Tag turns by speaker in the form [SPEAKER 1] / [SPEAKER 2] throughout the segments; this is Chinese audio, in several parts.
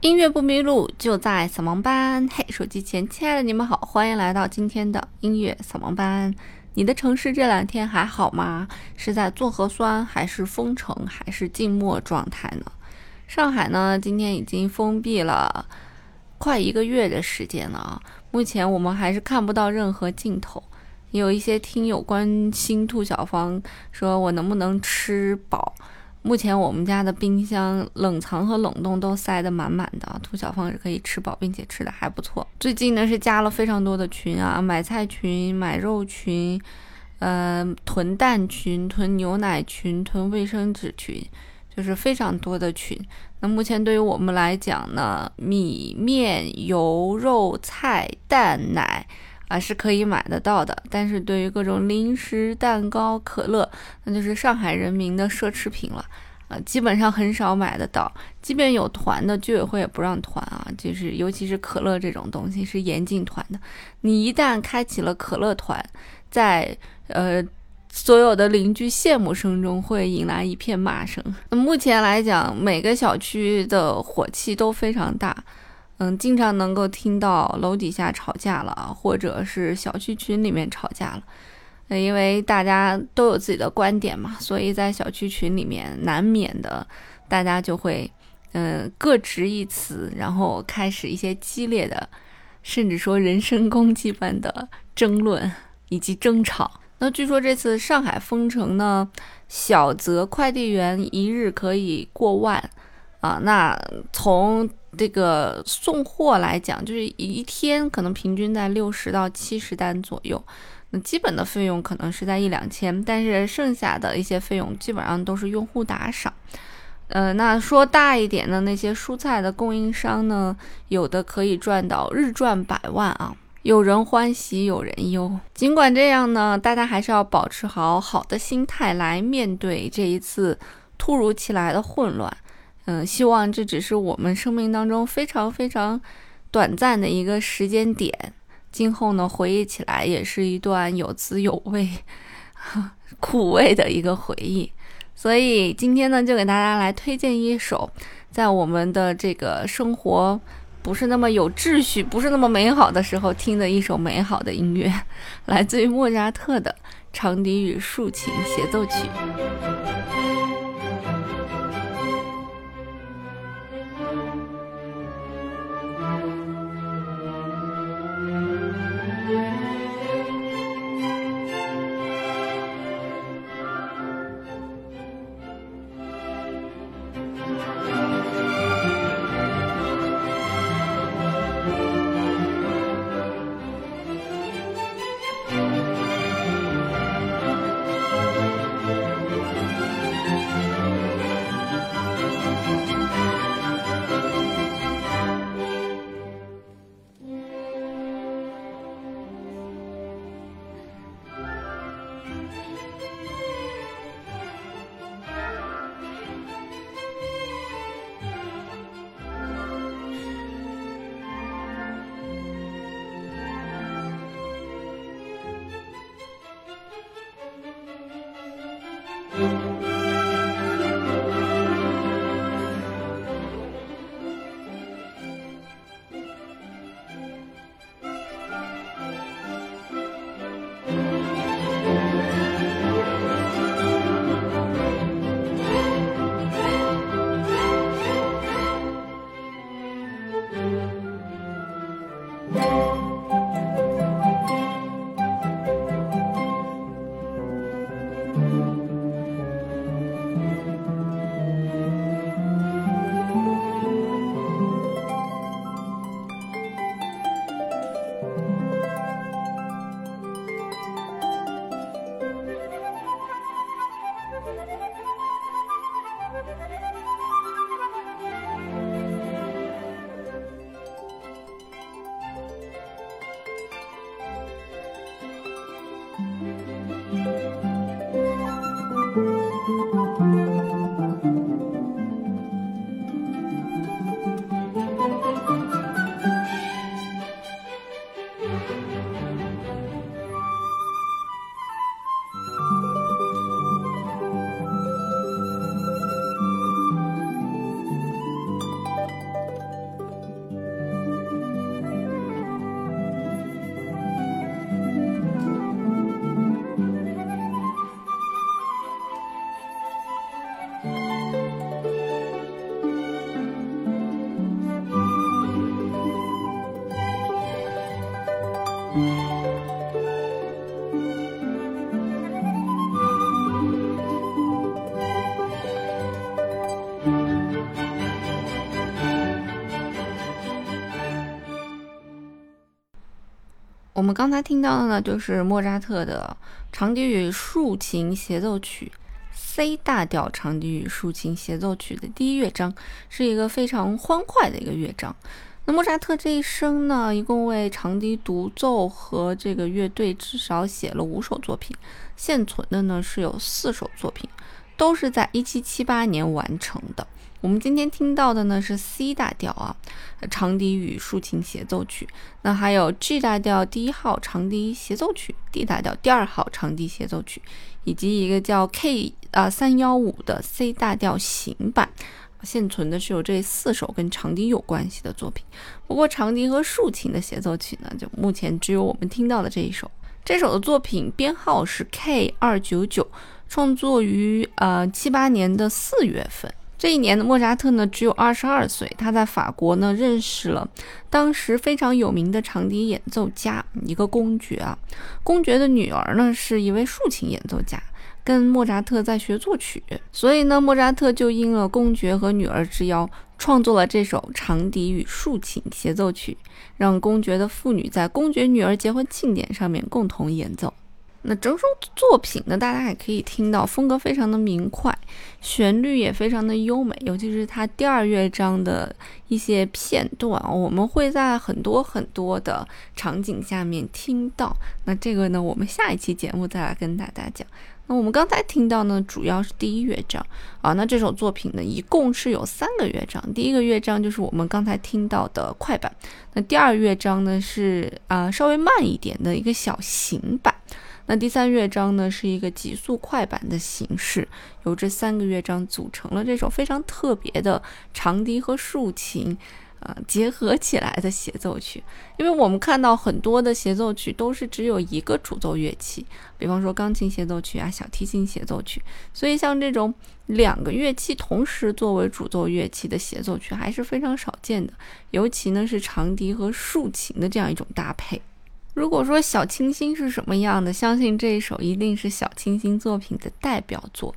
[SPEAKER 1] 音乐不迷路，就在扫盲班。嘿，手机前亲爱的你们好，欢迎来到今天的音乐扫盲班。你的城市这两天还好吗？是在做核酸，还是封城，还是静默状态呢？上海呢，今天已经封闭了快一个月的时间了啊。目前我们还是看不到任何尽头。有一些听友关心兔小芳，说我能不能吃饱？目前我们家的冰箱冷藏和冷冻都塞得满满的，兔小芳是可以吃饱，并且吃的还不错。最近呢是加了非常多的群啊，买菜群、买肉群，呃，囤蛋群、囤牛奶群、囤卫生纸群，就是非常多的群。那目前对于我们来讲呢，米面油肉菜蛋奶。啊，是可以买得到的，但是对于各种零食、蛋糕、可乐，那就是上海人民的奢侈品了，啊，基本上很少买得到。即便有团的，居委会也不让团啊，就是尤其是可乐这种东西是严禁团的。你一旦开启了可乐团，在呃所有的邻居羡慕声中，会引来一片骂声。那目前来讲，每个小区的火气都非常大。嗯，经常能够听到楼底下吵架了，或者是小区群里面吵架了。因为大家都有自己的观点嘛，所以在小区群里面难免的，大家就会嗯各执一词，然后开始一些激烈的，甚至说人身攻击般的争论以及争吵。那据说这次上海封城呢，小则快递员一日可以过万啊，那从这个送货来讲，就是一天可能平均在六十到七十单左右，那基本的费用可能是在一两千，但是剩下的一些费用基本上都是用户打赏。呃，那说大一点的那些蔬菜的供应商呢，有的可以赚到日赚百万啊，有人欢喜有人忧。尽管这样呢，大家还是要保持好好的心态来面对这一次突如其来的混乱。嗯，希望这只是我们生命当中非常非常短暂的一个时间点，今后呢回忆起来也是一段有滋有味、苦味的一个回忆。所以今天呢，就给大家来推荐一首在我们的这个生活不是那么有秩序、不是那么美好的时候听的一首美好的音乐，来自于莫扎特的《长笛与竖琴协奏曲》。们刚才听到的呢，就是莫扎特的长笛与竖琴协奏曲 C 大调长笛与竖琴协奏曲的第一乐章，是一个非常欢快的一个乐章。那莫扎特这一生呢，一共为长笛独奏和这个乐队至少写了五首作品，现存的呢是有四首作品，都是在一七七八年完成的。我们今天听到的呢是 C 大调啊，长笛与竖琴协奏曲。那还有 G 大调第一号长笛协奏曲，D 大调第二号长笛协奏曲，以及一个叫 K 啊三幺五的 C 大调行版。现存的是有这四首跟长笛有关系的作品。不过长笛和竖琴的协奏曲呢，就目前只有我们听到的这一首。这首的作品编号是 K 二九九，创作于呃七八年的四月份。这一年的莫扎特呢，只有二十二岁。他在法国呢，认识了当时非常有名的长笛演奏家，一个公爵啊。公爵的女儿呢，是一位竖琴演奏家，跟莫扎特在学作曲。所以呢，莫扎特就应了公爵和女儿之邀，创作了这首长笛与竖琴协奏曲，让公爵的妇女在公爵女儿结婚庆典上面共同演奏。那整首作品呢，大家也可以听到，风格非常的明快，旋律也非常的优美，尤其是它第二乐章的一些片段，我们会在很多很多的场景下面听到。那这个呢，我们下一期节目再来跟大家讲。那我们刚才听到呢，主要是第一乐章啊。那这首作品呢，一共是有三个乐章，第一个乐章就是我们刚才听到的快板，那第二乐章呢是啊稍微慢一点的一个小型版。那第三乐章呢，是一个急速快板的形式，由这三个乐章组成了这首非常特别的长笛和竖琴，呃，结合起来的协奏曲。因为我们看到很多的协奏曲都是只有一个主奏乐器，比方说钢琴协奏曲啊、小提琴协奏曲，所以像这种两个乐器同时作为主奏乐器的协奏曲还是非常少见的，尤其呢是长笛和竖琴的这样一种搭配。如果说小清新是什么样的，相信这一首一定是小清新作品的代表作，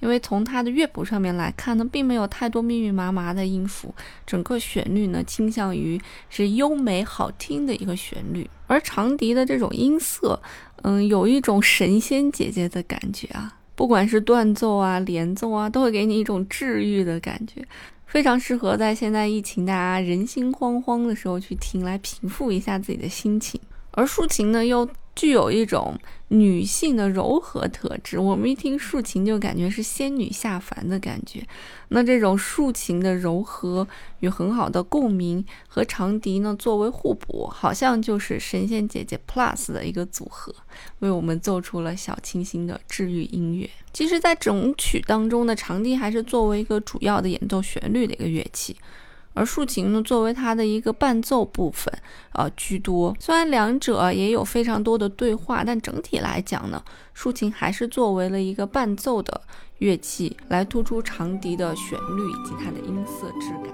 [SPEAKER 1] 因为从它的乐谱上面来看呢，并没有太多密密麻麻的音符，整个旋律呢倾向于是优美好听的一个旋律，而长笛的这种音色，嗯，有一种神仙姐姐的感觉啊，不管是断奏啊、连奏啊，都会给你一种治愈的感觉，非常适合在现在疫情大家人心惶惶的时候去听，来平复一下自己的心情。而竖琴呢，又具有一种女性的柔和特质。我们一听竖琴，就感觉是仙女下凡的感觉。那这种竖琴的柔和与很好的共鸣，和长笛呢作为互补，好像就是神仙姐姐 Plus 的一个组合，为我们奏出了小清新的治愈音乐。其实，在整曲当中呢，长笛还是作为一个主要的演奏旋律的一个乐器。而竖琴呢，作为它的一个伴奏部分，呃，居多。虽然两者也有非常多的对话，但整体来讲呢，竖琴还是作为了一个伴奏的乐器，来突出长笛的旋律以及它的音色质感。